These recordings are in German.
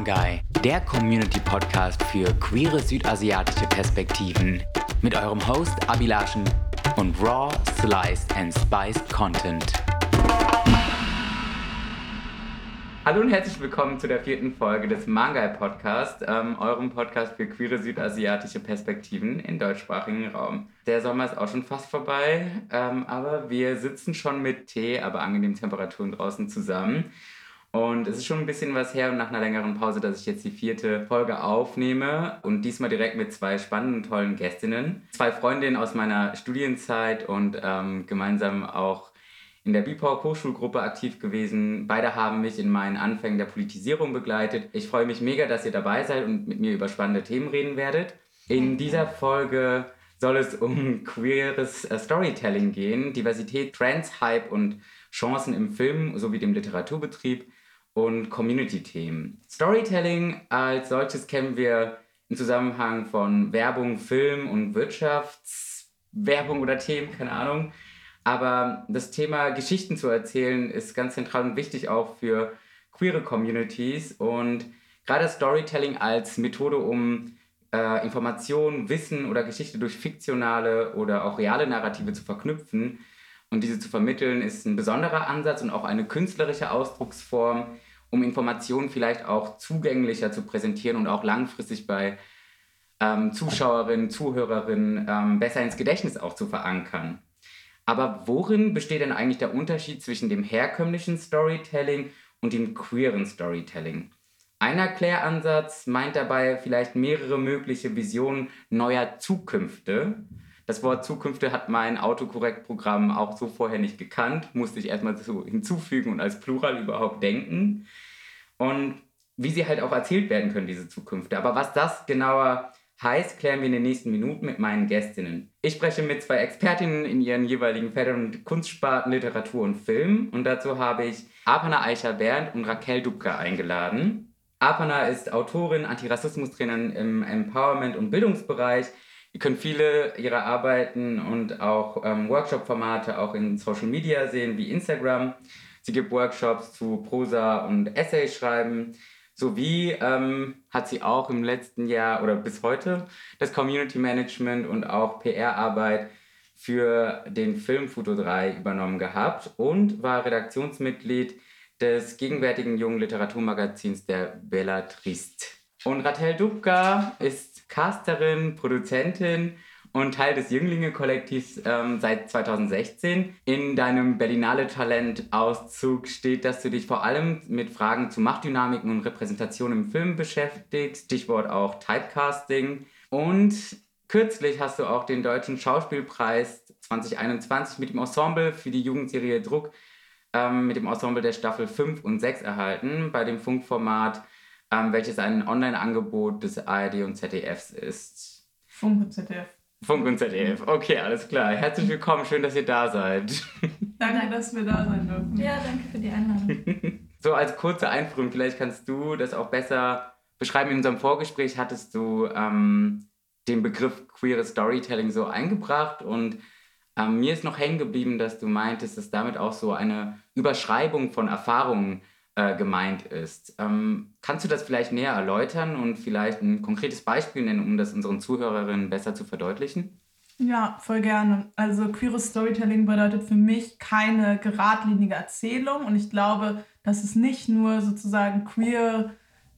Mangai, der Community-Podcast für queere südasiatische Perspektiven. Mit eurem Host Abilaschen und raw, sliced and spiced Content. Hallo und herzlich willkommen zu der vierten Folge des Mangai Podcast, ähm, eurem Podcast für queere südasiatische Perspektiven im deutschsprachigen Raum. Der Sommer ist auch schon fast vorbei, ähm, aber wir sitzen schon mit Tee, aber angenehmen Temperaturen draußen zusammen. Und es ist schon ein bisschen was her und nach einer längeren Pause, dass ich jetzt die vierte Folge aufnehme und diesmal direkt mit zwei spannenden, tollen Gästinnen. Zwei Freundinnen aus meiner Studienzeit und ähm, gemeinsam auch in der BIPOC Hochschulgruppe aktiv gewesen. Beide haben mich in meinen Anfängen der Politisierung begleitet. Ich freue mich mega, dass ihr dabei seid und mit mir über spannende Themen reden werdet. In dieser Folge soll es um queeres äh, Storytelling gehen, Diversität, Trends, Hype und Chancen im Film sowie dem Literaturbetrieb und Community-Themen. Storytelling als solches kennen wir im Zusammenhang von Werbung, Film und Wirtschaftswerbung oder Themen, keine Ahnung. Aber das Thema Geschichten zu erzählen ist ganz zentral und wichtig auch für queere Communities und gerade Storytelling als Methode, um äh, Informationen, Wissen oder Geschichte durch fiktionale oder auch reale Narrative zu verknüpfen und diese zu vermitteln, ist ein besonderer Ansatz und auch eine künstlerische Ausdrucksform, um Informationen vielleicht auch zugänglicher zu präsentieren und auch langfristig bei ähm, Zuschauerinnen, Zuhörerinnen ähm, besser ins Gedächtnis auch zu verankern. Aber worin besteht denn eigentlich der Unterschied zwischen dem herkömmlichen Storytelling und dem queeren Storytelling? Ein Erkläransatz meint dabei vielleicht mehrere mögliche Visionen neuer Zukünfte. Das Wort Zukünfte hat mein Autokorrektprogramm auch so vorher nicht gekannt, musste ich erstmal so hinzufügen und als Plural überhaupt denken. Und wie sie halt auch erzählt werden können, diese Zukünfte. Aber was das genauer heißt, klären wir in den nächsten Minuten mit meinen Gästinnen. Ich spreche mit zwei Expertinnen in ihren jeweiligen Feldern und Kunstsparten Literatur und Film. Und dazu habe ich Apana Aisha Berndt und Raquel Dubka eingeladen. Apana ist Autorin, Antirassismus-Trainerin im Empowerment- und Bildungsbereich. Ihr könnt viele ihrer Arbeiten und auch ähm, Workshop-Formate auch in Social Media sehen, wie Instagram. Sie gibt Workshops zu Prosa und Essay schreiben. Sowie ähm, hat sie auch im letzten Jahr oder bis heute das Community Management und auch PR-Arbeit für den Film Foto 3 übernommen gehabt und war Redaktionsmitglied des gegenwärtigen jungen Literaturmagazins der Bellatriste. Und Ratel Dubka ist Casterin, Produzentin und Teil des Jünglinge-Kollektivs ähm, seit 2016. In deinem Berlinale Talent-Auszug steht, dass du dich vor allem mit Fragen zu Machtdynamiken und Repräsentation im Film beschäftigst, Stichwort auch Typecasting. Und kürzlich hast du auch den Deutschen Schauspielpreis 2021 mit dem Ensemble für die Jugendserie Druck ähm, mit dem Ensemble der Staffel 5 und 6 erhalten, bei dem Funkformat, ähm, welches ein Online-Angebot des ARD und ZDFs ist. Funk und ZDF. Funk und ZDF. Okay, alles klar. Herzlich willkommen, schön, dass ihr da seid. Danke, dass wir da sein dürfen. Ja, danke für die Einladung. so als kurze Einführung, vielleicht kannst du das auch besser beschreiben. In unserem Vorgespräch hattest du ähm, den Begriff queeres Storytelling so eingebracht und ähm, mir ist noch hängen geblieben, dass du meintest, dass damit auch so eine Überschreibung von Erfahrungen äh, gemeint ist. Ähm, kannst du das vielleicht näher erläutern und vielleicht ein konkretes Beispiel nennen, um das unseren Zuhörerinnen besser zu verdeutlichen? Ja, voll gerne. Also queeres Storytelling bedeutet für mich keine geradlinige Erzählung und ich glaube, dass es nicht nur sozusagen queer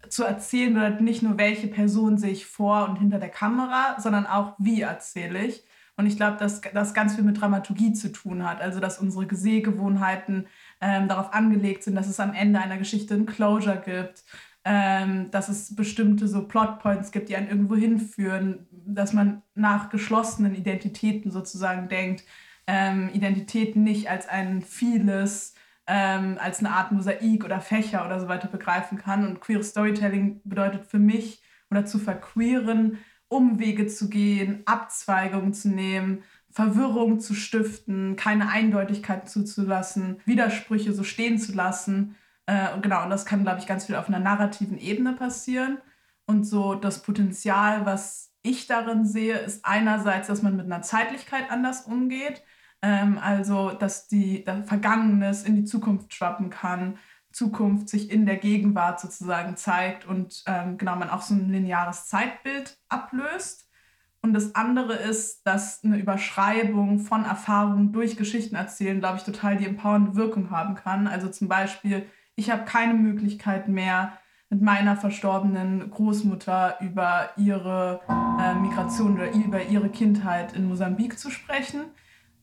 zu erzählen bedeutet, nicht nur welche Person sehe ich vor und hinter der Kamera, sondern auch wie erzähle ich. Und ich glaube, dass das ganz viel mit Dramaturgie zu tun hat. Also, dass unsere Sehgewohnheiten ähm, darauf angelegt sind, dass es am Ende einer Geschichte ein Closure gibt, ähm, dass es bestimmte so Plotpoints gibt, die einen irgendwo hinführen, dass man nach geschlossenen Identitäten sozusagen denkt, ähm, Identitäten nicht als ein vieles, ähm, als eine Art Mosaik oder Fächer oder so weiter begreifen kann. Und queer Storytelling bedeutet für mich oder zu verqueeren, Umwege zu gehen, Abzweigungen zu nehmen, Verwirrung zu stiften, keine Eindeutigkeit zuzulassen, Widersprüche so stehen zu lassen. Äh, genau, und das kann, glaube ich, ganz viel auf einer narrativen Ebene passieren. Und so das Potenzial, was ich darin sehe, ist einerseits, dass man mit einer Zeitlichkeit anders umgeht. Ähm, also, dass die das Vergangenes in die Zukunft schwappen kann, Zukunft sich in der Gegenwart sozusagen zeigt und ähm, genau man auch so ein lineares Zeitbild ablöst. Und das andere ist, dass eine Überschreibung von Erfahrungen durch Geschichten erzählen, glaube ich, total die empowernde Wirkung haben kann. Also zum Beispiel, ich habe keine Möglichkeit mehr, mit meiner verstorbenen Großmutter über ihre äh, Migration oder über ihre Kindheit in Mosambik zu sprechen.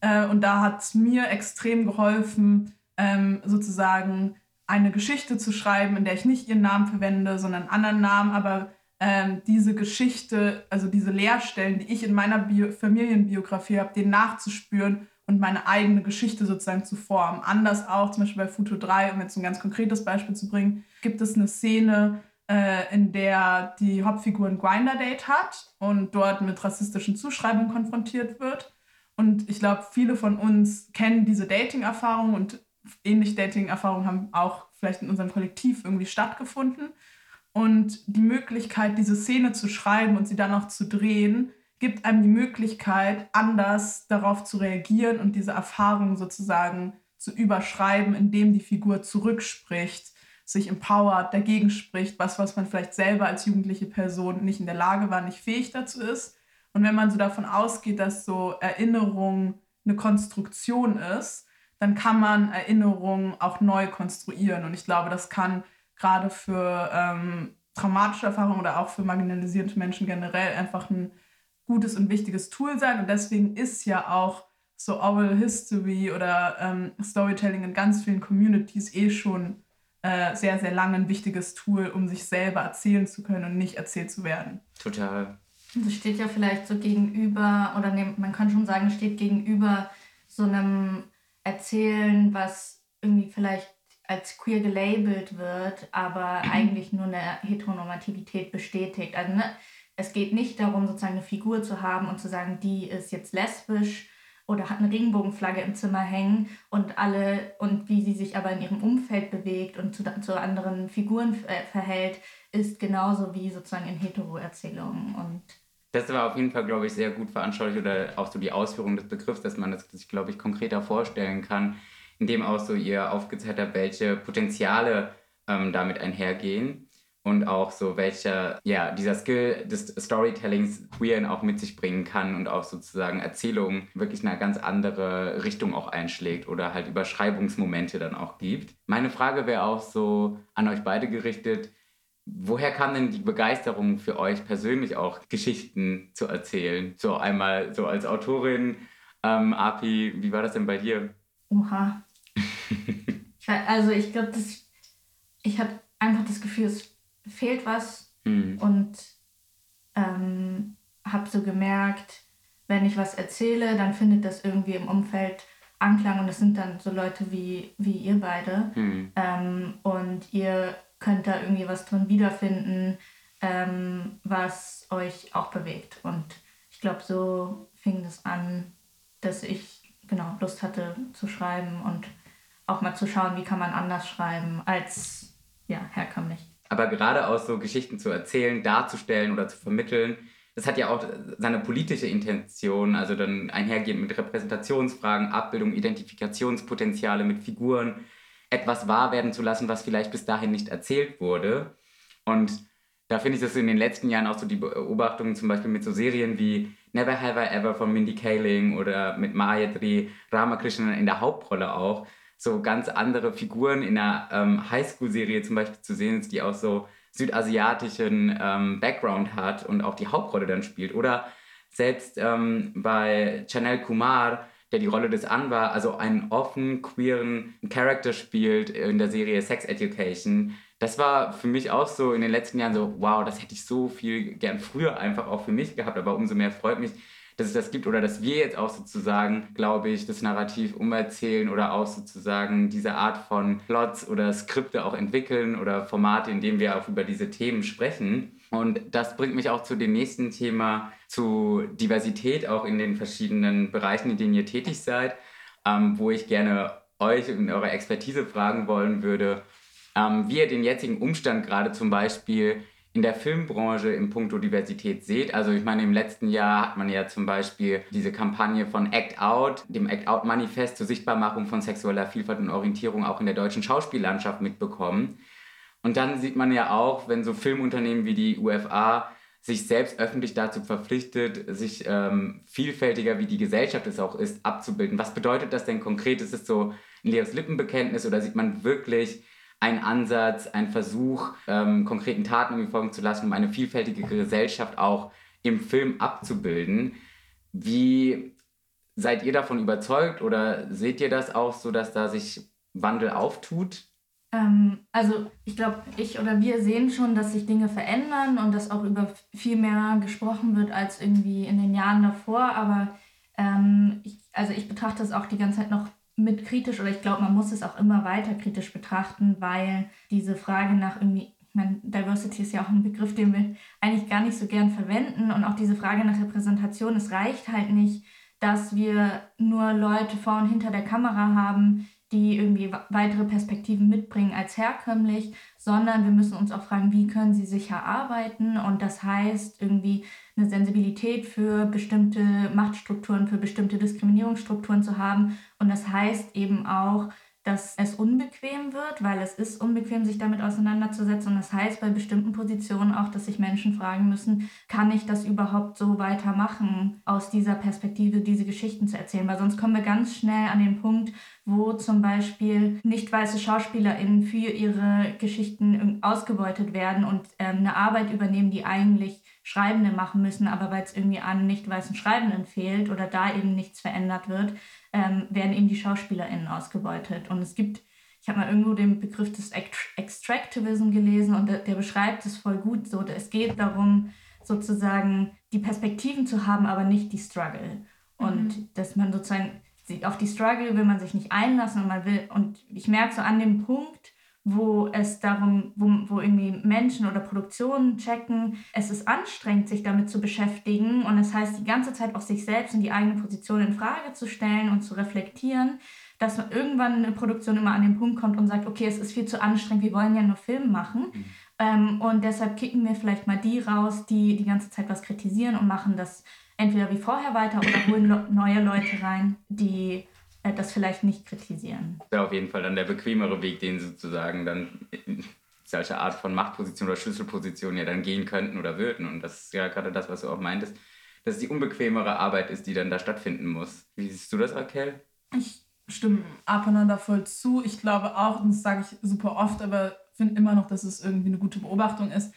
Äh, und da hat es mir extrem geholfen, ähm, sozusagen eine Geschichte zu schreiben, in der ich nicht ihren Namen verwende, sondern einen anderen Namen, aber ähm, diese Geschichte, also diese Leerstellen, die ich in meiner Bio Familienbiografie habe, den nachzuspüren und meine eigene Geschichte sozusagen zu formen. Anders auch, zum Beispiel bei Futo 3, um jetzt ein ganz konkretes Beispiel zu bringen, gibt es eine Szene, äh, in der die Hauptfigur ein Grinder-Date hat und dort mit rassistischen Zuschreibungen konfrontiert wird. Und ich glaube, viele von uns kennen diese Dating-Erfahrung und ähnliche Dating-Erfahrungen haben auch vielleicht in unserem Kollektiv irgendwie stattgefunden. Und die Möglichkeit, diese Szene zu schreiben und sie dann auch zu drehen, gibt einem die Möglichkeit, anders darauf zu reagieren und diese Erfahrung sozusagen zu überschreiben, indem die Figur zurückspricht, sich empowert, dagegen spricht, was, was man vielleicht selber als jugendliche Person nicht in der Lage war, nicht fähig dazu ist. Und wenn man so davon ausgeht, dass so Erinnerung eine Konstruktion ist, dann kann man Erinnerungen auch neu konstruieren. Und ich glaube, das kann gerade für ähm, traumatische Erfahrungen oder auch für marginalisierte Menschen generell einfach ein gutes und wichtiges Tool sein. Und deswegen ist ja auch so Oral History oder ähm, Storytelling in ganz vielen Communities eh schon äh, sehr, sehr lange ein wichtiges Tool, um sich selber erzählen zu können und nicht erzählt zu werden. Total. Das steht ja vielleicht so gegenüber, oder ne, man kann schon sagen, steht gegenüber so einem Erzählen, was irgendwie vielleicht als queer gelabelt wird, aber eigentlich nur eine Heteronormativität bestätigt. Also ne, es geht nicht darum, sozusagen eine Figur zu haben und zu sagen, die ist jetzt lesbisch oder hat eine Regenbogenflagge im Zimmer hängen und alle und wie sie sich aber in ihrem Umfeld bewegt und zu, zu anderen Figuren äh, verhält, ist genauso wie sozusagen in Hetero-Erzählungen und das war auf jeden Fall, glaube ich, sehr gut veranschaulicht oder auch so die Ausführung des Begriffs, dass man das sich, glaube ich, konkreter vorstellen kann, indem auch so ihr aufgezeigt habt, welche Potenziale ähm, damit einhergehen und auch so welcher, ja, dieser Skill des Storytellings Queeren auch mit sich bringen kann und auch sozusagen Erzählungen wirklich eine ganz andere Richtung auch einschlägt oder halt Überschreibungsmomente dann auch gibt. Meine Frage wäre auch so an euch beide gerichtet, Woher kam denn die Begeisterung für euch persönlich auch, Geschichten zu erzählen? So einmal so als Autorin, ähm, Api, wie war das denn bei dir? Oha. Also ich glaube, ich habe einfach das Gefühl, es fehlt was mhm. und ähm, habe so gemerkt, wenn ich was erzähle, dann findet das irgendwie im Umfeld Anklang und es sind dann so Leute wie, wie ihr beide. Mhm. Ähm, und ihr könnt da irgendwie was drin wiederfinden, ähm, was euch auch bewegt. Und ich glaube, so fing es an, dass ich genau Lust hatte zu schreiben und auch mal zu schauen, wie kann man anders schreiben als ja, herkömmlich. Aber gerade aus so Geschichten zu erzählen, darzustellen oder zu vermitteln, das hat ja auch seine politische Intention, also dann einhergehend mit Repräsentationsfragen, Abbildung, Identifikationspotenziale mit Figuren etwas wahr werden zu lassen, was vielleicht bis dahin nicht erzählt wurde. Und da finde ich das in den letzten Jahren auch so die Beobachtungen zum Beispiel mit so Serien wie Never Have I Ever von Mindy Kaling oder mit Mayatri Ramakrishnan in der Hauptrolle auch, so ganz andere Figuren in einer ähm, Highschool-Serie zum Beispiel zu sehen ist, die auch so südasiatischen ähm, Background hat und auch die Hauptrolle dann spielt. Oder selbst ähm, bei Chanel Kumar, der die Rolle des Anwar, also einen offen queeren Charakter spielt in der Serie Sex Education. Das war für mich auch so in den letzten Jahren so, wow, das hätte ich so viel gern früher einfach auch für mich gehabt, aber umso mehr freut mich, dass es das gibt oder dass wir jetzt auch sozusagen, glaube ich, das Narrativ umerzählen oder auch sozusagen diese Art von Plots oder Skripte auch entwickeln oder Formate, in denen wir auch über diese Themen sprechen. Und das bringt mich auch zu dem nächsten Thema, zu Diversität auch in den verschiedenen Bereichen, in denen ihr tätig seid, ähm, wo ich gerne euch und eure Expertise fragen wollen würde, ähm, wie ihr den jetzigen Umstand gerade zum Beispiel in der Filmbranche im Punkto Diversität seht. Also ich meine, im letzten Jahr hat man ja zum Beispiel diese Kampagne von Act Out, dem Act Out Manifest zur Sichtbarmachung von sexueller Vielfalt und Orientierung auch in der deutschen Schauspiellandschaft mitbekommen. Und dann sieht man ja auch, wenn so Filmunternehmen wie die UFA sich selbst öffentlich dazu verpflichtet, sich ähm, vielfältiger, wie die Gesellschaft es auch ist, abzubilden. Was bedeutet das denn konkret? Ist es so ein leeres Lippenbekenntnis oder sieht man wirklich einen Ansatz, einen Versuch, ähm, konkreten Taten irgendwie folgen zu lassen, um eine vielfältige Gesellschaft auch im Film abzubilden? Wie seid ihr davon überzeugt oder seht ihr das auch so, dass da sich Wandel auftut? Ähm, also ich glaube, ich oder wir sehen schon, dass sich Dinge verändern und dass auch über viel mehr gesprochen wird als irgendwie in den Jahren davor. Aber ähm, ich, also ich betrachte es auch die ganze Zeit noch mit kritisch oder ich glaube, man muss es auch immer weiter kritisch betrachten, weil diese Frage nach irgendwie, ich meine, Diversity ist ja auch ein Begriff, den wir eigentlich gar nicht so gern verwenden. Und auch diese Frage nach Repräsentation, es reicht halt nicht, dass wir nur Leute vor und hinter der Kamera haben, die irgendwie weitere Perspektiven mitbringen als herkömmlich, sondern wir müssen uns auch fragen, wie können sie sicher arbeiten? Und das heißt irgendwie eine Sensibilität für bestimmte Machtstrukturen, für bestimmte Diskriminierungsstrukturen zu haben und das heißt eben auch, dass es unbequem wird, weil es ist unbequem, sich damit auseinanderzusetzen. Und das heißt bei bestimmten Positionen auch, dass sich Menschen fragen müssen, kann ich das überhaupt so weitermachen, aus dieser Perspektive diese Geschichten zu erzählen? Weil sonst kommen wir ganz schnell an den Punkt, wo zum Beispiel nicht weiße SchauspielerInnen für ihre Geschichten ausgebeutet werden und ähm, eine Arbeit übernehmen, die eigentlich Schreibende machen müssen, aber weil es irgendwie an nicht weißen Schreibenden fehlt oder da eben nichts verändert wird, ähm, werden eben die SchauspielerInnen ausgebeutet. Und es gibt, ich habe mal irgendwo den Begriff des Extractivism gelesen und der, der beschreibt es voll gut so. Es geht darum, sozusagen die Perspektiven zu haben, aber nicht die Struggle. Und mhm. dass man sozusagen auf die Struggle will man sich nicht einlassen und man will, und ich merke so an dem Punkt, wo es darum, wo, wo irgendwie Menschen oder Produktionen checken, es ist anstrengend, sich damit zu beschäftigen und es das heißt die ganze Zeit auch sich selbst und die eigene Position in Frage zu stellen und zu reflektieren, dass man irgendwann eine Produktion immer an den Punkt kommt und sagt, okay, es ist viel zu anstrengend, wir wollen ja nur Film machen. Mhm. Ähm, und deshalb kicken wir vielleicht mal die raus, die die ganze Zeit was kritisieren und machen das entweder wie vorher weiter oder holen neue Leute rein, die äh, das vielleicht nicht kritisieren. Das wäre auf jeden Fall dann der bequemere Weg, den sozusagen dann in solche Art von Machtposition oder Schlüsselposition ja dann gehen könnten oder würden. Und das ist ja gerade das, was du auch meintest, dass es die unbequemere Arbeit ist, die dann da stattfinden muss. Wie siehst du das, Raquel? Ich stimme abeinander voll zu. Ich glaube auch, und das sage ich super oft, aber finde immer noch, dass es irgendwie eine gute Beobachtung ist,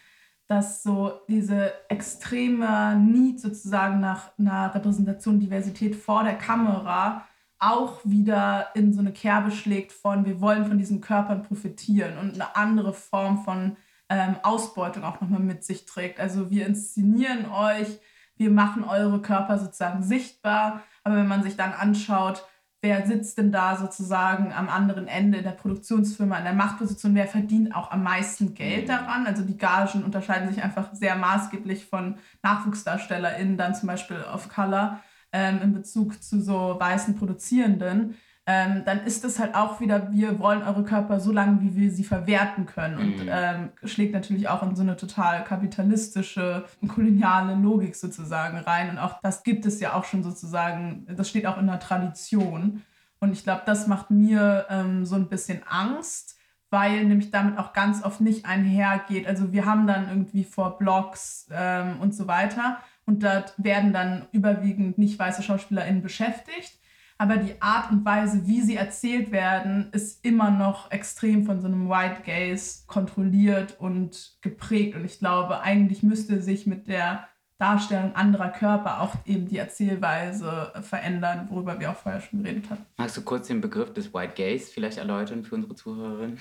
dass so diese extreme Need sozusagen nach einer Repräsentation, Diversität vor der Kamera auch wieder in so eine Kerbe schlägt von, wir wollen von diesen Körpern profitieren und eine andere Form von ähm, Ausbeutung auch nochmal mit sich trägt. Also wir inszenieren euch, wir machen eure Körper sozusagen sichtbar, aber wenn man sich dann anschaut, wer sitzt denn da sozusagen am anderen Ende in der Produktionsfirma, in der Machtposition, wer verdient auch am meisten Geld mhm. daran. Also die Gagen unterscheiden sich einfach sehr maßgeblich von NachwuchsdarstellerInnen, dann zum Beispiel auf Color ähm, in Bezug zu so weißen Produzierenden, ähm, dann ist es halt auch wieder, wir wollen eure Körper so lange, wie wir sie verwerten können. Und mhm. ähm, schlägt natürlich auch in so eine total kapitalistische, koloniale Logik sozusagen rein. Und auch das gibt es ja auch schon sozusagen, das steht auch in der Tradition. Und ich glaube, das macht mir ähm, so ein bisschen Angst, weil nämlich damit auch ganz oft nicht einhergeht. Also wir haben dann irgendwie vor Blogs ähm, und so weiter und dort werden dann überwiegend nicht weiße SchauspielerInnen beschäftigt. Aber die Art und Weise, wie sie erzählt werden, ist immer noch extrem von so einem White Gaze kontrolliert und geprägt. Und ich glaube, eigentlich müsste sich mit der Darstellung anderer Körper auch eben die Erzählweise verändern, worüber wir auch vorher schon geredet haben. Magst du kurz den Begriff des White Gaze vielleicht erläutern für unsere Zuhörerinnen?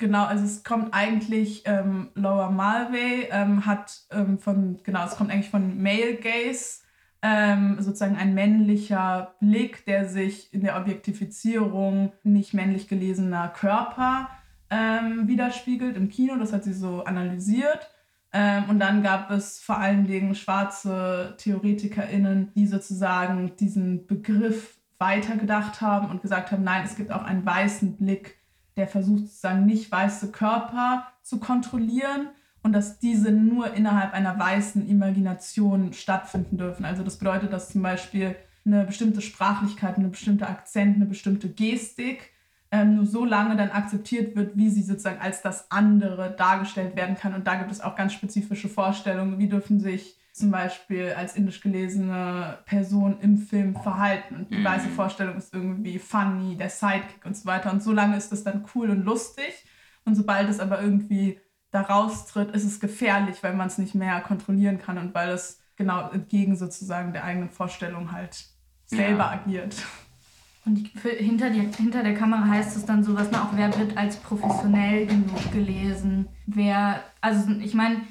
Genau, also es kommt eigentlich, ähm, Laura Mulvey ähm, hat ähm, von, genau, es kommt eigentlich von Male Gaze, ähm, sozusagen ein männlicher Blick, der sich in der Objektifizierung nicht männlich gelesener Körper ähm, widerspiegelt im Kino. Das hat sie so analysiert. Ähm, und dann gab es vor allen Dingen schwarze TheoretikerInnen, die sozusagen diesen Begriff weitergedacht haben und gesagt haben, nein, es gibt auch einen weißen Blick der versucht sozusagen nicht weiße Körper zu kontrollieren und dass diese nur innerhalb einer weißen Imagination stattfinden dürfen. Also das bedeutet, dass zum Beispiel eine bestimmte Sprachlichkeit, eine bestimmte Akzent, eine bestimmte Gestik ähm, nur so lange dann akzeptiert wird, wie sie sozusagen als das andere dargestellt werden kann. Und da gibt es auch ganz spezifische Vorstellungen, wie dürfen sich zum Beispiel als indisch gelesene Person im Film verhalten. Und die mhm. weiße Vorstellung ist irgendwie funny, der Sidekick und so weiter. Und so lange ist es dann cool und lustig. Und sobald es aber irgendwie da raustritt, ist es gefährlich, weil man es nicht mehr kontrollieren kann und weil es genau entgegen sozusagen der eigenen Vorstellung halt selber ja. agiert. Und für, hinter, die, hinter der Kamera heißt es dann sowas, ne, auch wer wird als professionell genug gelesen? Wer, also ich meine,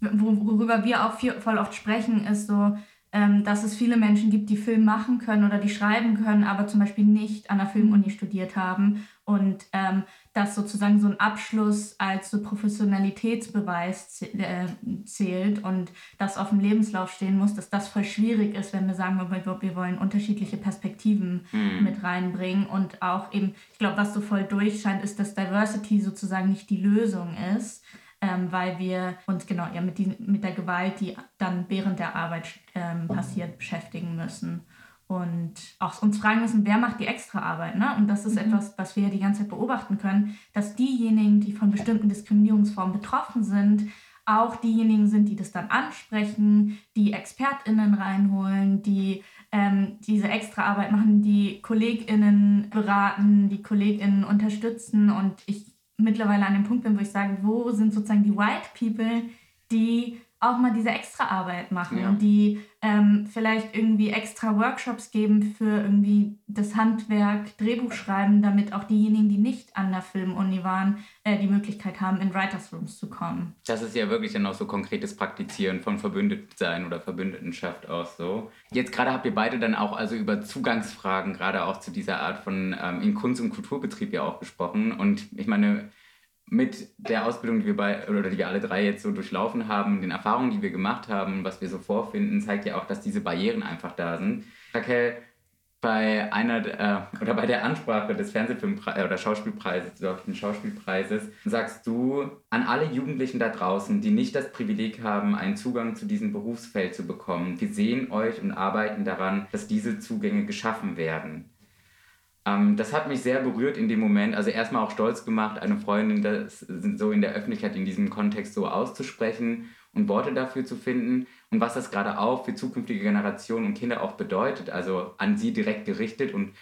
worüber wir auch viel, voll oft sprechen, ist so, ähm, dass es viele Menschen gibt, die Film machen können oder die schreiben können, aber zum Beispiel nicht an der Filmuni studiert haben. Und ähm, dass sozusagen so ein Abschluss als so Professionalitätsbeweis äh, zählt und das auf dem Lebenslauf stehen muss, dass das voll schwierig ist, wenn wir sagen, wir, wir wollen unterschiedliche Perspektiven mhm. mit reinbringen. Und auch eben, ich glaube, was so voll durchscheint, ist, dass Diversity sozusagen nicht die Lösung ist, ähm, weil wir uns genau ja, mit, die, mit der Gewalt, die dann während der Arbeit ähm, passiert, beschäftigen müssen. Und auch uns fragen müssen, wer macht die Extraarbeit. Ne? Und das ist mhm. etwas, was wir ja die ganze Zeit beobachten können, dass diejenigen, die von bestimmten Diskriminierungsformen betroffen sind, auch diejenigen sind, die das dann ansprechen, die ExpertInnen reinholen, die ähm, diese Extraarbeit machen, die KollegInnen beraten, die KollegInnen unterstützen. Und ich mittlerweile an dem Punkt bin, wo ich sage, wo sind sozusagen die White People, die auch mal diese Extraarbeit machen, ja. die ähm, vielleicht irgendwie extra Workshops geben für irgendwie das Handwerk, Drehbuch schreiben, damit auch diejenigen, die nicht an der Filmuni waren, äh, die Möglichkeit haben, in Writers Rooms zu kommen. Das ist ja wirklich dann auch so konkretes Praktizieren von Verbündetensein oder Verbündetenschaft auch so. Jetzt gerade habt ihr beide dann auch also über Zugangsfragen, gerade auch zu dieser Art von ähm, in Kunst- und Kulturbetrieb ja auch gesprochen. Und ich meine, mit der Ausbildung, die wir bei oder die wir alle drei jetzt so durchlaufen haben, den Erfahrungen, die wir gemacht haben, was wir so vorfinden, zeigt ja auch, dass diese Barrieren einfach da sind. Raquel, bei einer äh, oder bei der Ansprache des Fernsehfilmpreises oder Schauspielpreises, des deutschen Schauspielpreises, sagst du an alle Jugendlichen da draußen, die nicht das Privileg haben, einen Zugang zu diesem Berufsfeld zu bekommen, wir sehen euch und arbeiten daran, dass diese Zugänge geschaffen werden. Ähm, das hat mich sehr berührt in dem Moment. Also erstmal auch stolz gemacht, eine Freundin das so in der Öffentlichkeit in diesem Kontext so auszusprechen und Worte dafür zu finden und was das gerade auch für zukünftige Generationen und Kinder auch bedeutet. Also an sie direkt gerichtet und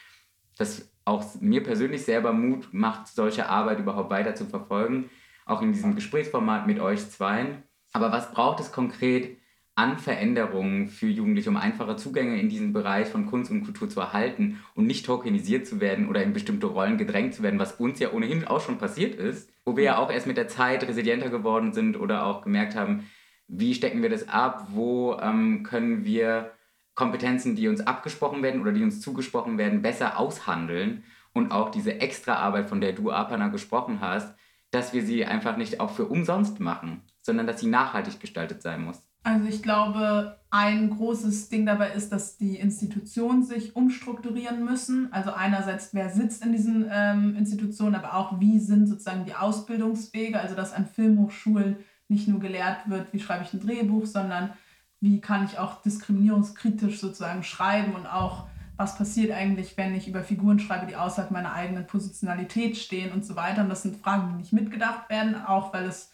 das auch mir persönlich selber Mut macht, solche Arbeit überhaupt weiter zu verfolgen, auch in diesem Gesprächsformat mit euch zweien. Aber was braucht es konkret, an Veränderungen für Jugendliche, um einfache Zugänge in diesen Bereich von Kunst und Kultur zu erhalten und nicht tokenisiert zu werden oder in bestimmte Rollen gedrängt zu werden, was uns ja ohnehin auch schon passiert ist, wo wir ja auch erst mit der Zeit resilienter geworden sind oder auch gemerkt haben, wie stecken wir das ab, wo ähm, können wir Kompetenzen, die uns abgesprochen werden oder die uns zugesprochen werden, besser aushandeln und auch diese Extraarbeit, von der du, Apana, gesprochen hast, dass wir sie einfach nicht auch für umsonst machen, sondern dass sie nachhaltig gestaltet sein muss. Also ich glaube, ein großes Ding dabei ist, dass die Institutionen sich umstrukturieren müssen. Also einerseits, wer sitzt in diesen ähm, Institutionen, aber auch, wie sind sozusagen die Ausbildungswege. Also dass an Filmhochschulen nicht nur gelehrt wird, wie schreibe ich ein Drehbuch, sondern wie kann ich auch diskriminierungskritisch sozusagen schreiben und auch, was passiert eigentlich, wenn ich über Figuren schreibe, die außerhalb meiner eigenen Positionalität stehen und so weiter. Und das sind Fragen, die nicht mitgedacht werden, auch weil es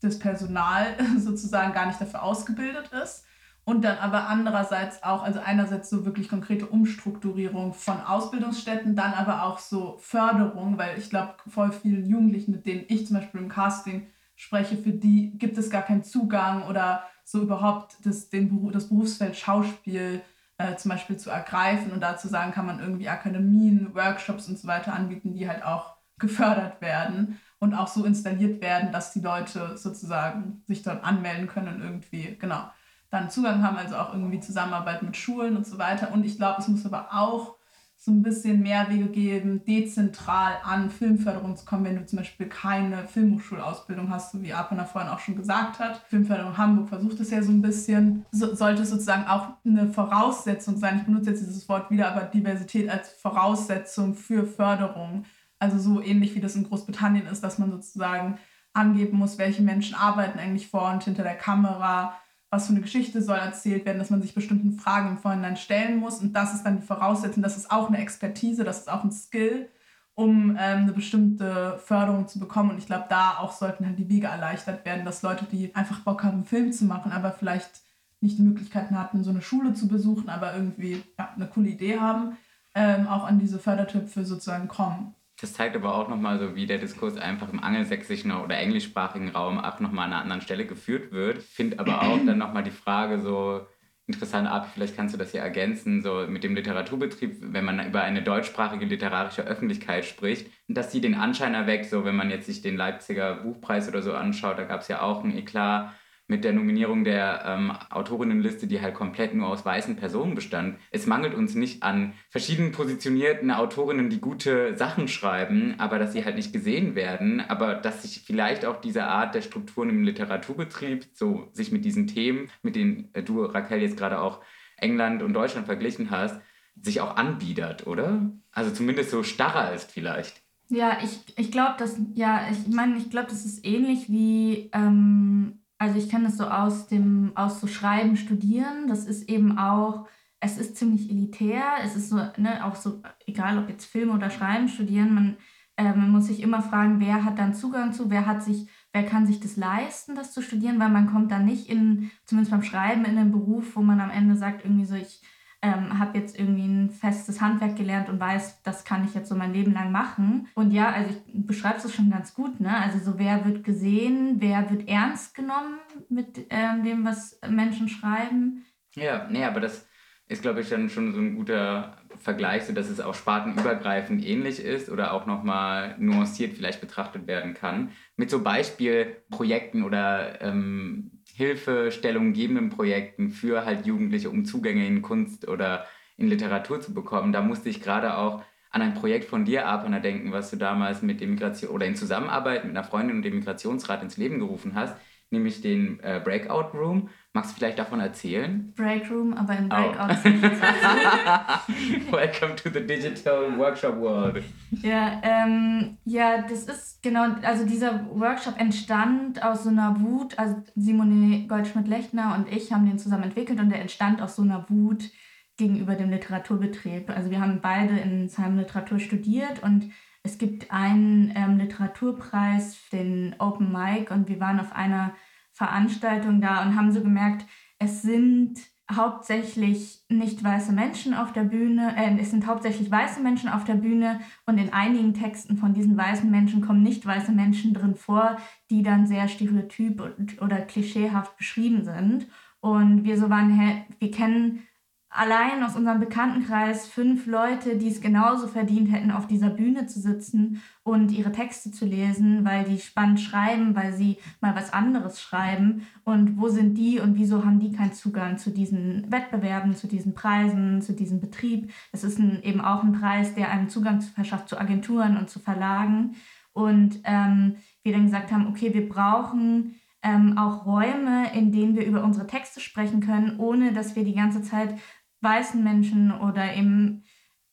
das Personal sozusagen gar nicht dafür ausgebildet ist. Und dann aber andererseits auch, also einerseits so wirklich konkrete Umstrukturierung von Ausbildungsstätten, dann aber auch so Förderung, weil ich glaube, voll vielen Jugendlichen, mit denen ich zum Beispiel im Casting spreche, für die gibt es gar keinen Zugang oder so überhaupt das, den, das Berufsfeld Schauspiel äh, zum Beispiel zu ergreifen. Und dazu sagen, kann man irgendwie Akademien, Workshops und so weiter anbieten, die halt auch gefördert werden und auch so installiert werden, dass die Leute sozusagen sich dort anmelden können und irgendwie, genau, dann Zugang haben, also auch irgendwie Zusammenarbeit mit Schulen und so weiter. Und ich glaube, es muss aber auch so ein bisschen mehr Wege geben, dezentral an Filmförderung zu kommen, wenn du zum Beispiel keine Filmhochschulausbildung hast, so wie Apana vorhin auch schon gesagt hat. Filmförderung Hamburg versucht es ja so ein bisschen. So, sollte sozusagen auch eine Voraussetzung sein, ich benutze jetzt dieses Wort wieder, aber Diversität als Voraussetzung für Förderung also so ähnlich wie das in Großbritannien ist, dass man sozusagen angeben muss, welche Menschen arbeiten eigentlich vor und hinter der Kamera, was für eine Geschichte soll erzählt werden, dass man sich bestimmten Fragen im Vorhinein stellen muss. Und das ist dann die Voraussetzung, das ist auch eine Expertise, das ist auch ein Skill, um ähm, eine bestimmte Förderung zu bekommen. Und ich glaube, da auch sollten halt die Wege erleichtert werden, dass Leute, die einfach Bock haben, einen Film zu machen, aber vielleicht nicht die Möglichkeiten hatten, so eine Schule zu besuchen, aber irgendwie ja, eine coole Idee haben, ähm, auch an diese Fördertöpfe sozusagen kommen. Das zeigt aber auch nochmal so, wie der Diskurs einfach im angelsächsischen oder englischsprachigen Raum auch nochmal an einer anderen Stelle geführt wird. Ich finde aber auch dann nochmal die Frage so interessant ab, vielleicht kannst du das hier ergänzen, so mit dem Literaturbetrieb, wenn man über eine deutschsprachige literarische Öffentlichkeit spricht, dass sie den Anschein erweckt, so wenn man jetzt sich den Leipziger Buchpreis oder so anschaut, da gab es ja auch ein Eklat mit der Nominierung der ähm, Autorinnenliste, die halt komplett nur aus weißen Personen bestand. Es mangelt uns nicht an verschiedenen positionierten Autorinnen, die gute Sachen schreiben, aber dass sie halt nicht gesehen werden, aber dass sich vielleicht auch diese Art der Strukturen im Literaturbetrieb, so sich mit diesen Themen, mit denen äh, du, Raquel, jetzt gerade auch England und Deutschland verglichen hast, sich auch anbiedert, oder? Also zumindest so starrer ist vielleicht. Ja, ich, ich glaube, dass, ja, ich meine, ich glaube, das ist ähnlich wie ähm, also ich kenne das so aus dem, aus so Schreiben, Studieren. Das ist eben auch, es ist ziemlich elitär. Es ist so, ne, auch so, egal ob jetzt Film oder Schreiben, Studieren, man, äh, man muss sich immer fragen, wer hat dann Zugang zu, wer hat sich, wer kann sich das leisten, das zu studieren, weil man kommt dann nicht in, zumindest beim Schreiben, in einen Beruf, wo man am Ende sagt, irgendwie so, ich ähm, habe jetzt irgendwie ein festes Handwerk gelernt und weiß, das kann ich jetzt so mein Leben lang machen. Und ja, also ich beschreibe es schon ganz gut, ne? Also so wer wird gesehen, wer wird ernst genommen mit ähm, dem, was Menschen schreiben. Ja, nee, aber das ist, glaube ich, dann schon so ein guter Vergleich, so dass es auch spartenübergreifend ähnlich ist oder auch nochmal nuanciert vielleicht betrachtet werden kann. Mit so Beispielprojekten oder ähm, Hilfestellung gebenden Projekten für halt Jugendliche, um Zugänge in Kunst oder in Literatur zu bekommen. Da musste ich gerade auch an ein Projekt von dir, Apana, denken, was du damals mit dem Migration oder in Zusammenarbeit mit einer Freundin und dem Migrationsrat ins Leben gerufen hast, nämlich den äh, Breakout Room. Magst du vielleicht davon erzählen? Break Room, aber im Breakout. Oh. Welcome to the digital workshop world. Ja, ähm, ja, das ist genau, also dieser Workshop entstand aus so einer Wut, also Simone Goldschmidt-Lechner und ich haben den zusammen entwickelt und der entstand aus so einer Wut gegenüber dem Literaturbetrieb. Also wir haben beide in Salm Literatur studiert und es gibt einen ähm, Literaturpreis, den Open Mic und wir waren auf einer Veranstaltung da und haben so gemerkt, es sind hauptsächlich nicht weiße Menschen auf der Bühne, äh, es sind hauptsächlich weiße Menschen auf der Bühne und in einigen Texten von diesen weißen Menschen kommen nicht weiße Menschen drin vor, die dann sehr stereotyp oder klischeehaft beschrieben sind. Und wir so waren, wir kennen allein aus unserem Bekanntenkreis fünf Leute, die es genauso verdient hätten, auf dieser Bühne zu sitzen und ihre Texte zu lesen, weil die spannend schreiben, weil sie mal was anderes schreiben. Und wo sind die und wieso haben die keinen Zugang zu diesen Wettbewerben, zu diesen Preisen, zu diesem Betrieb? Es ist ein, eben auch ein Preis, der einen Zugang verschafft zu Agenturen und zu Verlagen. Und ähm, wir dann gesagt haben, okay, wir brauchen ähm, auch Räume, in denen wir über unsere Texte sprechen können, ohne dass wir die ganze Zeit weißen Menschen oder eben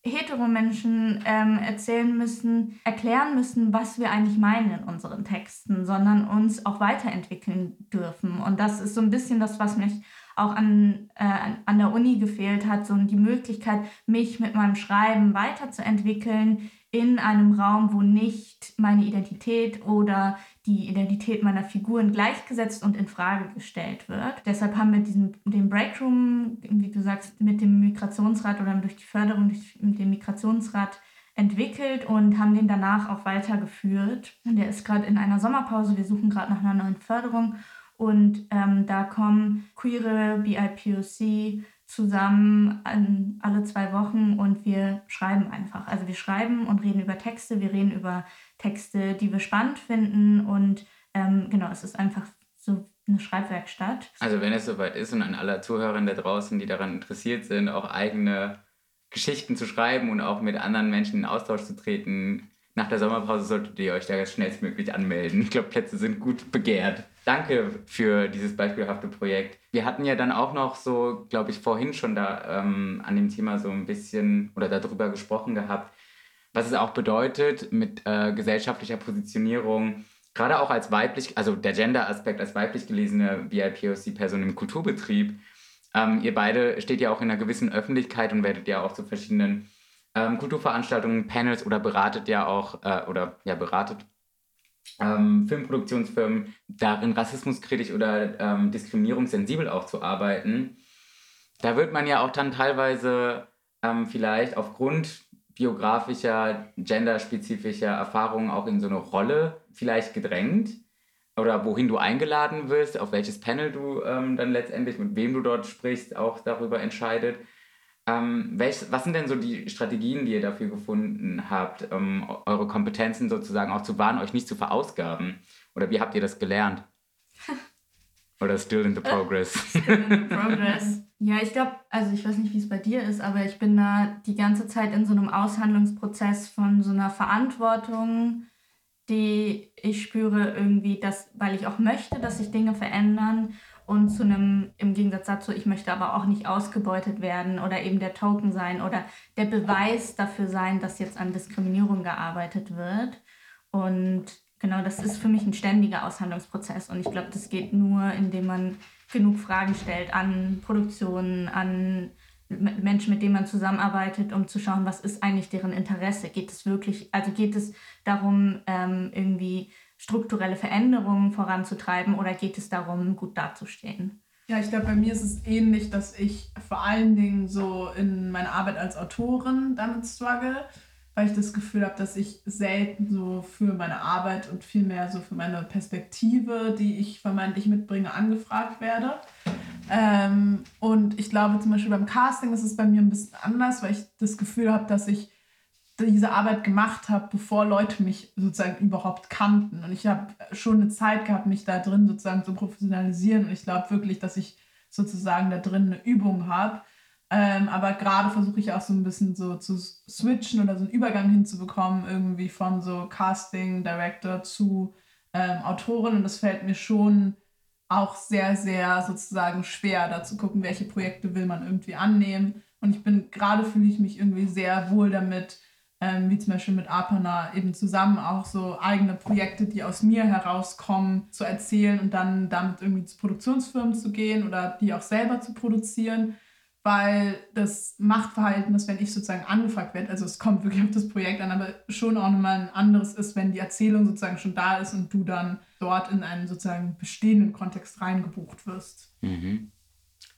hetero Menschen ähm, erzählen müssen, erklären müssen, was wir eigentlich meinen in unseren Texten, sondern uns auch weiterentwickeln dürfen. Und das ist so ein bisschen das, was mich auch an, äh, an der Uni gefehlt hat, so die Möglichkeit, mich mit meinem Schreiben weiterzuentwickeln in einem Raum, wo nicht meine Identität oder die Identität meiner Figuren gleichgesetzt und in Frage gestellt wird. Deshalb haben wir diesen, den Breakroom, wie du sagst, mit dem Migrationsrat oder durch die Förderung durch, mit dem Migrationsrat entwickelt und haben den danach auch weitergeführt. Der ist gerade in einer Sommerpause. Wir suchen gerade nach einer neuen Förderung. Und ähm, da kommen queere BIPOC zusammen an, alle zwei Wochen und wir schreiben einfach. Also wir schreiben und reden über Texte, wir reden über Texte, die wir spannend finden und ähm, genau, es ist einfach so eine Schreibwerkstatt. Also wenn es soweit ist und an alle Zuhörerinnen da draußen, die daran interessiert sind, auch eigene Geschichten zu schreiben und auch mit anderen Menschen in Austausch zu treten, nach der Sommerpause solltet ihr euch da schnellstmöglich anmelden. Ich glaube, Plätze sind gut begehrt. Danke für dieses beispielhafte Projekt. Wir hatten ja dann auch noch so, glaube ich, vorhin schon da ähm, an dem Thema so ein bisschen oder darüber gesprochen gehabt, was es auch bedeutet, mit äh, gesellschaftlicher Positionierung gerade auch als weiblich, also der Gender-Aspekt als weiblich gelesene BIPOC-Person im Kulturbetrieb. Ähm, ihr beide steht ja auch in einer gewissen Öffentlichkeit und werdet ja auch zu verschiedenen ähm, Kulturveranstaltungen, Panels oder beratet ja auch, äh, oder ja, beratet ähm, Filmproduktionsfirmen darin, rassismuskritisch oder ähm, diskriminierungssensibel auch zu arbeiten. Da wird man ja auch dann teilweise ähm, vielleicht aufgrund biografischer, genderspezifischer Erfahrungen auch in so eine Rolle vielleicht gedrängt oder wohin du eingeladen wirst, auf welches Panel du ähm, dann letztendlich, mit wem du dort sprichst, auch darüber entscheidet. Ähm, welch, was sind denn so die Strategien, die ihr dafür gefunden habt, um eure Kompetenzen sozusagen auch zu wahren, euch nicht zu verausgaben? Oder wie habt ihr das gelernt? Oder still in the progress? still in the progress. Ja, ich glaube, also ich weiß nicht, wie es bei dir ist, aber ich bin da die ganze Zeit in so einem Aushandlungsprozess von so einer Verantwortung, die ich spüre irgendwie, dass, weil ich auch möchte, dass sich Dinge verändern und zu einem, im Gegensatz dazu, ich möchte aber auch nicht ausgebeutet werden oder eben der Token sein oder der Beweis dafür sein, dass jetzt an Diskriminierung gearbeitet wird. Und genau, das ist für mich ein ständiger Aushandlungsprozess und ich glaube, das geht nur, indem man genug Fragen stellt an Produktionen, an Menschen, mit denen man zusammenarbeitet, um zu schauen, was ist eigentlich deren Interesse. Geht es wirklich, also geht es darum, ähm, irgendwie strukturelle Veränderungen voranzutreiben oder geht es darum, gut dazustehen? Ja, ich glaube, bei mir ist es ähnlich, dass ich vor allen Dingen so in meiner Arbeit als Autorin damit struggle, weil ich das Gefühl habe, dass ich selten so für meine Arbeit und vielmehr so für meine Perspektive, die ich vermeintlich mitbringe, angefragt werde. Ähm, und ich glaube zum Beispiel beim Casting ist es bei mir ein bisschen anders, weil ich das Gefühl habe, dass ich diese Arbeit gemacht habe, bevor Leute mich sozusagen überhaupt kannten. Und ich habe schon eine Zeit gehabt, mich da drin sozusagen zu professionalisieren. Und ich glaube wirklich, dass ich sozusagen da drin eine Übung habe. Ähm, aber gerade versuche ich auch so ein bisschen so zu switchen oder so einen Übergang hinzubekommen, irgendwie von so Casting, Director zu ähm, Autorin. Und das fällt mir schon auch sehr, sehr sozusagen schwer, da zu gucken, welche Projekte will man irgendwie annehmen. Und ich bin gerade fühle ich mich irgendwie sehr wohl damit, ähm, wie zum Beispiel mit Apana eben zusammen auch so eigene Projekte, die aus mir herauskommen, zu erzählen und dann damit irgendwie zu Produktionsfirmen zu gehen oder die auch selber zu produzieren, weil das Machtverhalten, das wenn ich sozusagen angefragt werde, also es kommt wirklich auf das Projekt an, aber schon auch nochmal ein anderes ist, wenn die Erzählung sozusagen schon da ist und du dann dort in einen sozusagen bestehenden Kontext reingebucht wirst. Mhm.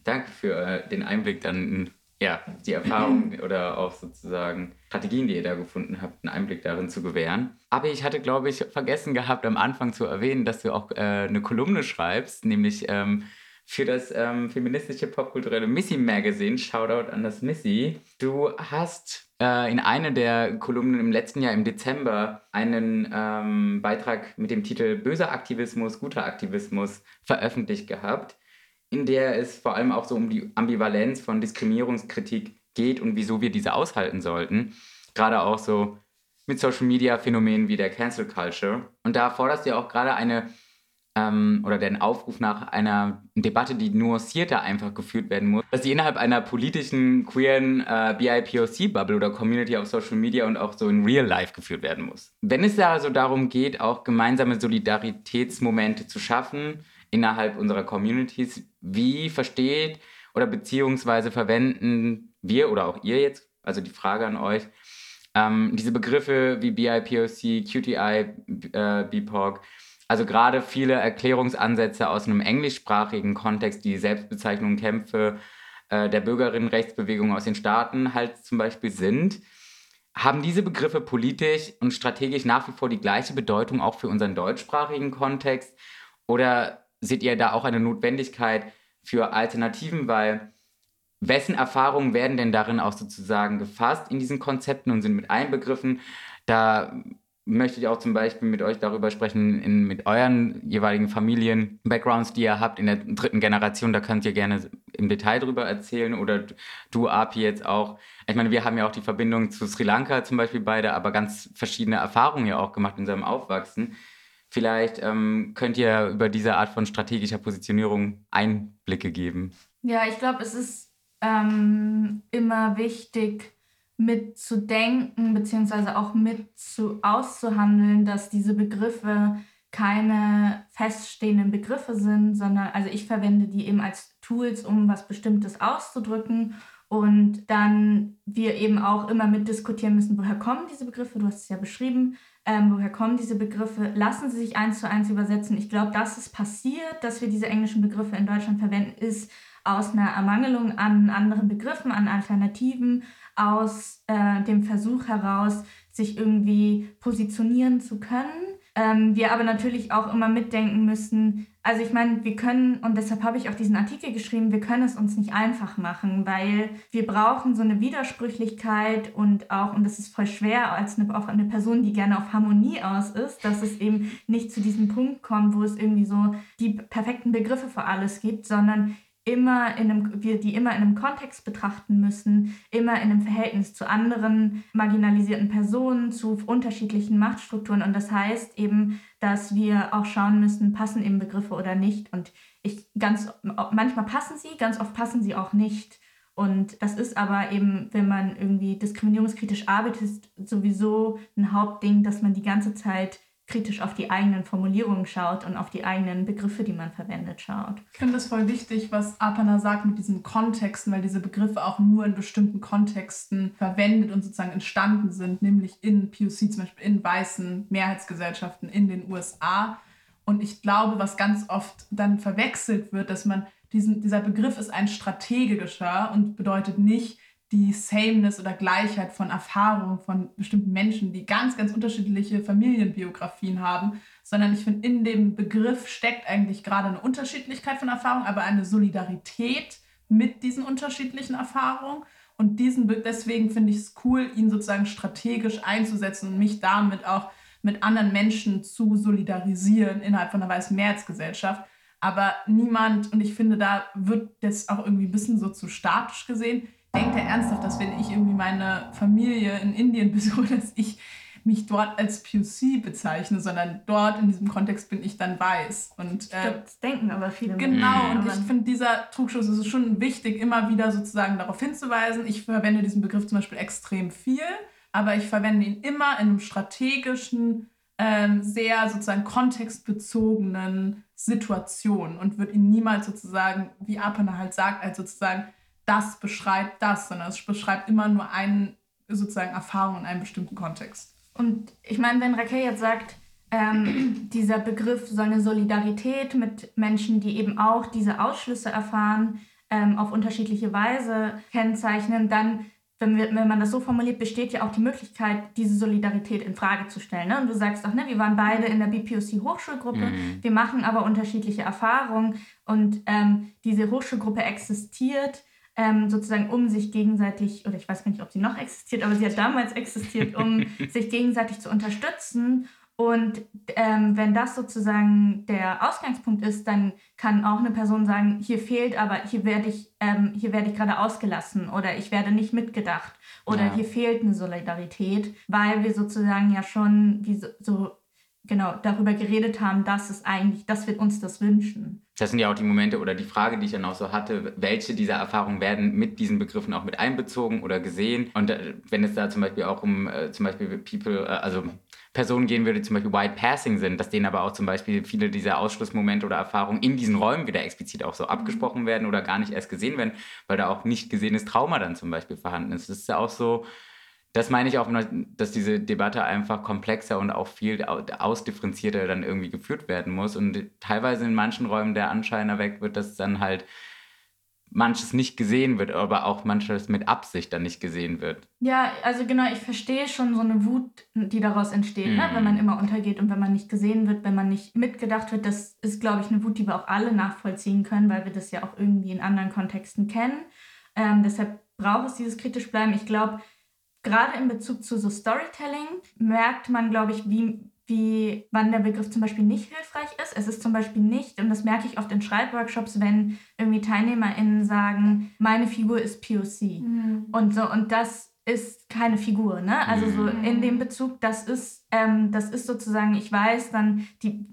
Danke für äh, den Einblick dann in ja, die Erfahrung oder auch sozusagen Strategien, die ihr da gefunden habt, einen Einblick darin zu gewähren. Aber ich hatte, glaube ich, vergessen gehabt, am Anfang zu erwähnen, dass du auch äh, eine Kolumne schreibst, nämlich ähm, für das ähm, feministische popkulturelle Missy Magazine. Shoutout an das Missy. Du hast äh, in einer der Kolumnen im letzten Jahr im Dezember einen ähm, Beitrag mit dem Titel Böser Aktivismus, guter Aktivismus veröffentlicht gehabt in der es vor allem auch so um die Ambivalenz von Diskriminierungskritik geht und wieso wir diese aushalten sollten. Gerade auch so mit Social Media Phänomenen wie der Cancel Culture. Und da forderst du ja auch gerade eine ähm, oder den Aufruf nach einer Debatte, die nuancierter einfach geführt werden muss, dass die innerhalb einer politischen, queeren äh, BIPOC-Bubble oder Community auf Social Media und auch so in Real Life geführt werden muss. Wenn es da also darum geht, auch gemeinsame Solidaritätsmomente zu schaffen, innerhalb unserer Communities. Wie versteht oder beziehungsweise verwenden wir oder auch ihr jetzt, also die Frage an euch, ähm, diese Begriffe wie BIPOC, QTI, äh, BIPOC, also gerade viele Erklärungsansätze aus einem englischsprachigen Kontext, die Selbstbezeichnung Kämpfe äh, der Bürgerinnenrechtsbewegung aus den Staaten halt zum Beispiel sind. Haben diese Begriffe politisch und strategisch nach wie vor die gleiche Bedeutung auch für unseren deutschsprachigen Kontext? Oder seht ihr da auch eine Notwendigkeit für Alternativen, weil wessen Erfahrungen werden denn darin auch sozusagen gefasst in diesen Konzepten und sind mit einbegriffen? Da möchte ich auch zum Beispiel mit euch darüber sprechen, in, mit euren jeweiligen Familien-Backgrounds, die ihr habt in der dritten Generation. Da könnt ihr gerne im Detail drüber erzählen oder du, Api, jetzt auch. Ich meine, wir haben ja auch die Verbindung zu Sri Lanka zum Beispiel beide, aber ganz verschiedene Erfahrungen ja auch gemacht in unserem Aufwachsen. Vielleicht ähm, könnt ihr über diese Art von strategischer Positionierung Einblicke geben. Ja, ich glaube, es ist ähm, immer wichtig mitzudenken, beziehungsweise auch mit zu, auszuhandeln, dass diese Begriffe keine feststehenden Begriffe sind, sondern also ich verwende die eben als Tools, um was Bestimmtes auszudrücken und dann wir eben auch immer mitdiskutieren müssen, woher kommen diese Begriffe, du hast es ja beschrieben, ähm, woher kommen diese Begriffe, lassen sie sich eins zu eins übersetzen. Ich glaube, dass es passiert, dass wir diese englischen Begriffe in Deutschland verwenden, ist aus einer Ermangelung an anderen Begriffen, an Alternativen, aus äh, dem Versuch heraus, sich irgendwie positionieren zu können. Ähm, wir aber natürlich auch immer mitdenken müssen, also ich meine, wir können, und deshalb habe ich auch diesen Artikel geschrieben, wir können es uns nicht einfach machen, weil wir brauchen so eine Widersprüchlichkeit und auch, und das ist voll schwer als eine, auch eine Person, die gerne auf Harmonie aus ist, dass es eben nicht zu diesem Punkt kommt, wo es irgendwie so die perfekten Begriffe für alles gibt, sondern immer in einem, wir die immer in einem Kontext betrachten müssen, immer in einem Verhältnis zu anderen marginalisierten Personen, zu unterschiedlichen Machtstrukturen. Und das heißt eben, dass wir auch schauen müssen, passen eben Begriffe oder nicht. Und ich ganz manchmal passen sie, ganz oft passen sie auch nicht. Und das ist aber eben, wenn man irgendwie diskriminierungskritisch arbeitet, sowieso ein Hauptding, dass man die ganze Zeit kritisch auf die eigenen Formulierungen schaut und auf die eigenen Begriffe, die man verwendet, schaut. Ich finde es voll wichtig, was Apana sagt mit diesen Kontexten, weil diese Begriffe auch nur in bestimmten Kontexten verwendet und sozusagen entstanden sind, nämlich in POC, zum Beispiel in weißen Mehrheitsgesellschaften in den USA. Und ich glaube, was ganz oft dann verwechselt wird, dass man diesen, dieser Begriff ist ein strategischer und bedeutet nicht, die Sameness oder Gleichheit von Erfahrungen von bestimmten Menschen, die ganz, ganz unterschiedliche Familienbiografien haben, sondern ich finde, in dem Begriff steckt eigentlich gerade eine Unterschiedlichkeit von Erfahrungen, aber eine Solidarität mit diesen unterschiedlichen Erfahrungen. Und diesen, deswegen finde ich es cool, ihn sozusagen strategisch einzusetzen und mich damit auch mit anderen Menschen zu solidarisieren innerhalb von einer weißen Mehrheitsgesellschaft. Aber niemand, und ich finde, da wird das auch irgendwie ein bisschen so zu statisch gesehen, denkt er ernsthaft, dass wenn ich irgendwie meine Familie in Indien besuche, dass ich mich dort als POC bezeichne, sondern dort in diesem Kontext bin ich dann weiß. Und, äh, glaub, das denken aber viele Genau, und ich finde, dieser Trugschluss ist schon wichtig, immer wieder sozusagen darauf hinzuweisen. Ich verwende diesen Begriff zum Beispiel extrem viel, aber ich verwende ihn immer in einem strategischen, ähm, sehr sozusagen kontextbezogenen Situation und würde ihn niemals sozusagen, wie Apana halt sagt, als sozusagen das beschreibt das, sondern es beschreibt immer nur eine sozusagen Erfahrung in einem bestimmten Kontext. Und ich meine, wenn Raquel jetzt sagt, ähm, dieser Begriff soll eine Solidarität mit Menschen, die eben auch diese Ausschlüsse erfahren, ähm, auf unterschiedliche Weise kennzeichnen, dann, wenn, wir, wenn man das so formuliert, besteht ja auch die Möglichkeit, diese Solidarität in Frage zu stellen. Ne? Und du sagst auch, ne, wir waren beide in der BPOC-Hochschulgruppe, mhm. wir machen aber unterschiedliche Erfahrungen und ähm, diese Hochschulgruppe existiert ähm, sozusagen um sich gegenseitig, oder ich weiß gar nicht, ob sie noch existiert, aber sie hat damals existiert, um sich gegenseitig zu unterstützen. Und ähm, wenn das sozusagen der Ausgangspunkt ist, dann kann auch eine Person sagen, hier fehlt aber, hier werde ich, ähm, hier werde ich gerade ausgelassen oder ich werde nicht mitgedacht oder ja. hier fehlt eine Solidarität, weil wir sozusagen ja schon wie so, so genau darüber geredet haben, dass es eigentlich, dass wir uns das wünschen. Das sind ja auch die Momente oder die Frage, die ich dann auch so hatte, welche dieser Erfahrungen werden mit diesen Begriffen auch mit einbezogen oder gesehen? Und äh, wenn es da zum Beispiel auch um äh, zum Beispiel People, äh, also Personen gehen würde, die zum Beispiel White Passing sind, dass denen aber auch zum Beispiel viele dieser Ausschlussmomente oder Erfahrungen in diesen Räumen wieder explizit auch so abgesprochen werden oder gar nicht erst gesehen werden, weil da auch nicht gesehenes Trauma dann zum Beispiel vorhanden ist. Das ist ja auch so, das meine ich auch, dass diese Debatte einfach komplexer und auch viel ausdifferenzierter dann irgendwie geführt werden muss. Und teilweise in manchen Räumen der Anschein erweckt wird, dass dann halt manches nicht gesehen wird, aber auch manches mit Absicht dann nicht gesehen wird. Ja, also genau, ich verstehe schon so eine Wut, die daraus entsteht, mhm. ne? wenn man immer untergeht und wenn man nicht gesehen wird, wenn man nicht mitgedacht wird. Das ist, glaube ich, eine Wut, die wir auch alle nachvollziehen können, weil wir das ja auch irgendwie in anderen Kontexten kennen. Ähm, deshalb braucht es dieses kritisch bleiben. Ich glaube, gerade in Bezug zu so Storytelling merkt man, glaube ich, wie, wie, wann der Begriff zum Beispiel nicht hilfreich ist. Es ist zum Beispiel nicht, und das merke ich oft in Schreibworkshops, wenn irgendwie TeilnehmerInnen sagen, meine Figur ist POC. Mhm. Und so, und das ist keine Figur, ne? Also so mhm. in dem Bezug, das ist, ähm, das ist sozusagen, ich weiß dann, die,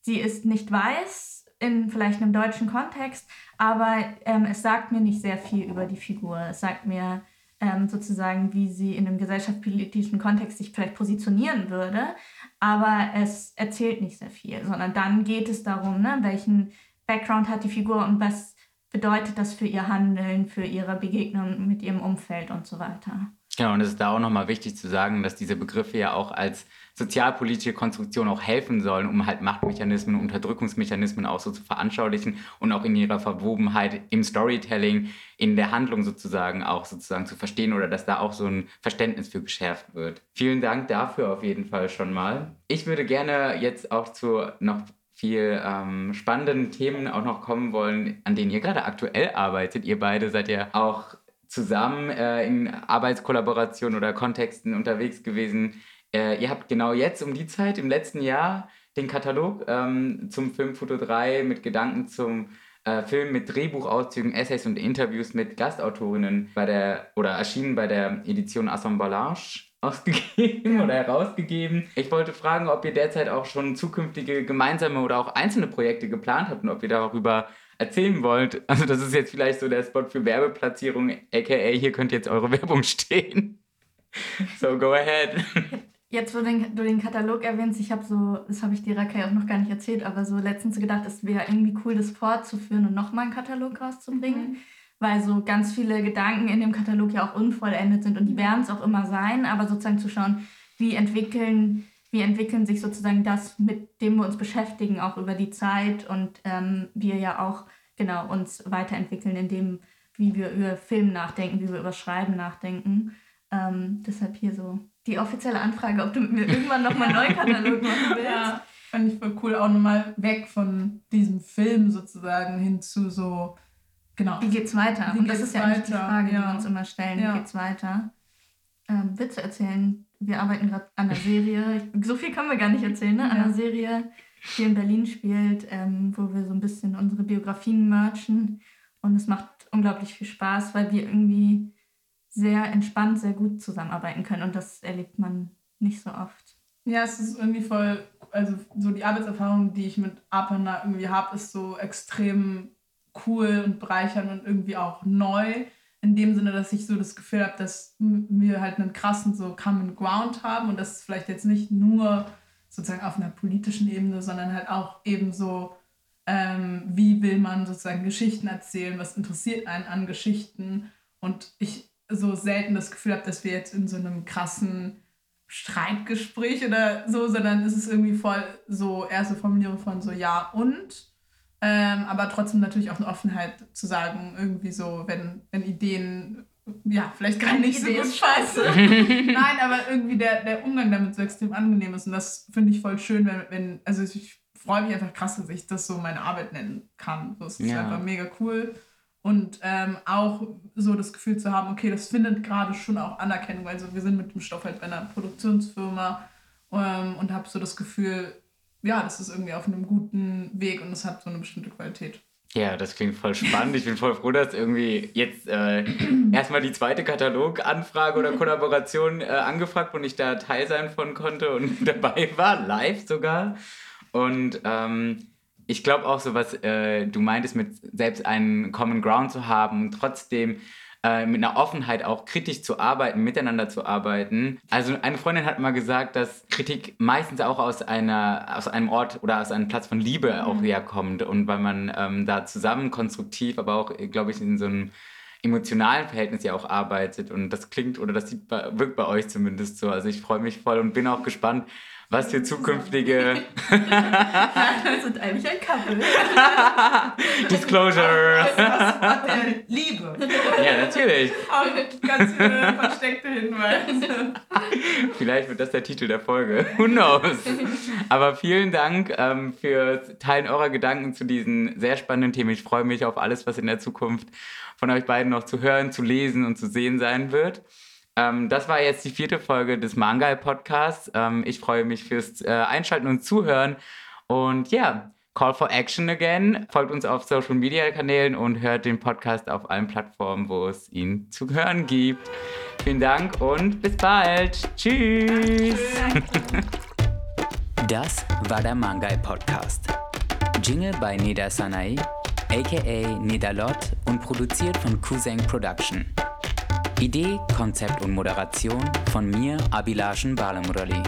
sie ist nicht weiß in vielleicht einem deutschen Kontext, aber ähm, es sagt mir nicht sehr viel über die Figur. Es sagt mir ähm, sozusagen, wie sie in einem gesellschaftspolitischen Kontext sich vielleicht positionieren würde. Aber es erzählt nicht sehr viel, sondern dann geht es darum, ne, welchen Background hat die Figur und was bedeutet das für ihr Handeln, für ihre Begegnung mit ihrem Umfeld und so weiter. Genau, und es ist da auch nochmal wichtig zu sagen, dass diese Begriffe ja auch als sozialpolitische Konstruktion auch helfen sollen, um halt Machtmechanismen, Unterdrückungsmechanismen auch so zu veranschaulichen und auch in ihrer Verwobenheit im Storytelling, in der Handlung sozusagen auch sozusagen zu verstehen oder dass da auch so ein Verständnis für geschärft wird. Vielen Dank dafür auf jeden Fall schon mal. Ich würde gerne jetzt auch zu noch viel ähm, spannenden Themen auch noch kommen wollen, an denen ihr gerade aktuell arbeitet. Ihr beide seid ja auch zusammen äh, in Arbeitskollaboration oder Kontexten unterwegs gewesen. Äh, ihr habt genau jetzt um die Zeit im letzten Jahr den Katalog ähm, zum Film Foto 3 mit Gedanken zum äh, Film mit Drehbuchauszügen, Essays und Interviews mit Gastautorinnen bei der oder erschienen bei der Edition Assemblage ausgegeben ja. oder herausgegeben. Ich wollte fragen, ob ihr derzeit auch schon zukünftige gemeinsame oder auch einzelne Projekte geplant habt und ob ihr darüber erzählen wollt. Also das ist jetzt vielleicht so der Spot für Werbeplatzierung, aka hier könnt jetzt eure Werbung stehen. So, go ahead. Jetzt, wo du den, du den Katalog erwähnst, ich habe so, das habe ich dir Rakai auch noch gar nicht erzählt, aber so letztens gedacht, es wäre irgendwie cool, das fortzuführen und nochmal einen Katalog rauszubringen. Mhm. Weil so ganz viele Gedanken in dem Katalog ja auch unvollendet sind und die werden es auch immer sein, aber sozusagen zu schauen, wie entwickeln wie entwickeln sich sozusagen das, mit dem wir uns beschäftigen, auch über die Zeit und ähm, wir ja auch genau uns weiterentwickeln in dem, wie wir über Film nachdenken, wie wir über Schreiben nachdenken. Ähm, deshalb hier so die offizielle Anfrage, ob du mit mir irgendwann nochmal einen neuen Katalog machen willst. Ja, fand ich voll cool, auch nochmal weg von diesem Film sozusagen hin zu so, genau. Wie geht's weiter? Wie und das ist ja eigentlich die Frage, ja. die wir uns immer stellen. Ja. Wie geht's weiter? Ähm, Witze erzählen, wir arbeiten gerade an einer Serie. So viel können wir gar nicht erzählen, ne? An einer Serie, die in Berlin spielt, ähm, wo wir so ein bisschen unsere Biografien merchen. Und es macht unglaublich viel Spaß, weil wir irgendwie sehr entspannt, sehr gut zusammenarbeiten können. Und das erlebt man nicht so oft. Ja, es ist irgendwie voll, also so die Arbeitserfahrung, die ich mit Apana irgendwie habe, ist so extrem cool und bereichernd und irgendwie auch neu. In dem Sinne, dass ich so das Gefühl habe, dass wir halt einen krassen so Common Ground haben und das ist vielleicht jetzt nicht nur sozusagen auf einer politischen Ebene, sondern halt auch eben so, ähm, wie will man sozusagen Geschichten erzählen, was interessiert einen an Geschichten? Und ich so selten das Gefühl habe, dass wir jetzt in so einem krassen Streitgespräch oder so, sondern es ist irgendwie voll so erste Formulierung von so ja und ähm, aber trotzdem natürlich auch eine Offenheit zu sagen, irgendwie so, wenn, wenn Ideen, ja, vielleicht gar nicht so gut scheiße. Nein, aber irgendwie der, der Umgang damit so extrem angenehm ist. Und das finde ich voll schön, wenn, wenn, also ich freue mich einfach krass, dass ich das so meine Arbeit nennen kann. Das ist ja. einfach mega cool. Und ähm, auch so das Gefühl zu haben, okay, das findet gerade schon auch Anerkennung. Also wir sind mit dem Stoff halt bei einer Produktionsfirma ähm, und habe so das Gefühl, ja, das ist irgendwie auf einem guten Weg und es hat so eine bestimmte Qualität. Ja, das klingt voll spannend. Ich bin voll froh, dass irgendwie jetzt äh, erstmal die zweite Kataloganfrage oder Kollaboration äh, angefragt und ich da Teil sein von konnte und dabei war, live sogar. Und ähm, ich glaube auch so, was äh, du meintest, mit selbst einen Common Ground zu haben trotzdem äh, mit einer Offenheit auch kritisch zu arbeiten, miteinander zu arbeiten. Also eine Freundin hat mal gesagt, dass Kritik meistens auch aus einer aus einem Ort oder aus einem Platz von Liebe mhm. auch herkommt und weil man ähm, da zusammen konstruktiv, aber auch, glaube ich, in so einem emotionalen Verhältnis ja auch arbeitet und das klingt oder das sieht, wirkt bei euch zumindest so. Also ich freue mich voll und bin auch gespannt, was für zukünftige. Wir sind eigentlich ein Couple. Disclosure. der Liebe. Ja, natürlich. Auch ganz viele versteckte Hinweise. Vielleicht wird das der Titel der Folge. Who knows? Aber vielen Dank ähm, für Teilen eurer Gedanken zu diesen sehr spannenden Themen. Ich freue mich auf alles, was in der Zukunft von euch beiden noch zu hören, zu lesen und zu sehen sein wird. Ähm, das war jetzt die vierte Folge des Mangal Podcasts. Ähm, ich freue mich fürs äh, Einschalten und Zuhören. Und ja, Call for Action again. Folgt uns auf Social Media Kanälen und hört den Podcast auf allen Plattformen, wo es ihn zu hören gibt. Vielen Dank und bis bald. Tschüss. Das war der Mangai Podcast. Jingle bei Nida Sanai, aka Nida Lot und produziert von Kuseng Production. Idee, Konzept und Moderation von mir, Abilashen Balamurali.